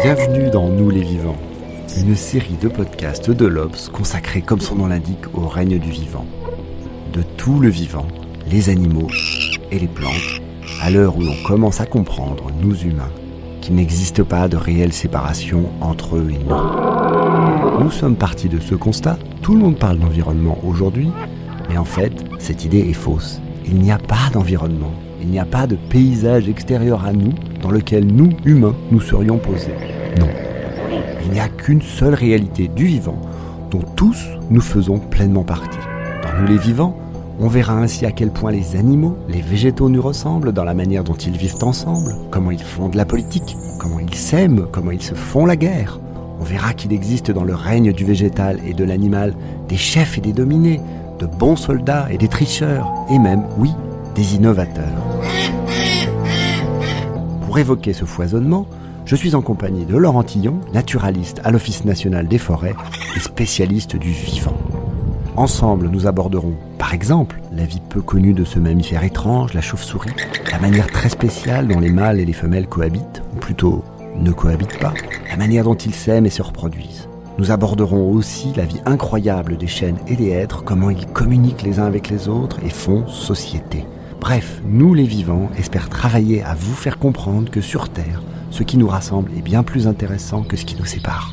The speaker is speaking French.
Bienvenue dans Nous les vivants, une série de podcasts de l'Obs consacrée, comme son nom l'indique, au règne du vivant. De tout le vivant, les animaux et les plantes, à l'heure où l'on commence à comprendre, nous humains, qu'il n'existe pas de réelle séparation entre eux et nous. Nous sommes partis de ce constat, tout le monde parle d'environnement aujourd'hui, mais en fait, cette idée est fausse. Il n'y a pas d'environnement, il n'y a pas de paysage extérieur à nous dans lequel nous, humains, nous serions posés. Non. Il n'y a qu'une seule réalité du vivant dont tous nous faisons pleinement partie. Dans nous les vivants, on verra ainsi à quel point les animaux, les végétaux nous ressemblent dans la manière dont ils vivent ensemble, comment ils font de la politique, comment ils s'aiment, comment ils se font la guerre. On verra qu'il existe dans le règne du végétal et de l'animal des chefs et des dominés, de bons soldats et des tricheurs, et même, oui, des innovateurs. Pour évoquer ce foisonnement, je suis en compagnie de Laurent Tillon, naturaliste à l'Office national des forêts et spécialiste du vivant. Ensemble, nous aborderons, par exemple, la vie peu connue de ce mammifère étrange, la chauve-souris, la manière très spéciale dont les mâles et les femelles cohabitent, ou plutôt ne cohabitent pas, la manière dont ils s'aiment et se reproduisent. Nous aborderons aussi la vie incroyable des chênes et des êtres, comment ils communiquent les uns avec les autres et font société. Bref, nous les vivants espèrent travailler à vous faire comprendre que sur Terre, ce qui nous rassemble est bien plus intéressant que ce qui nous sépare.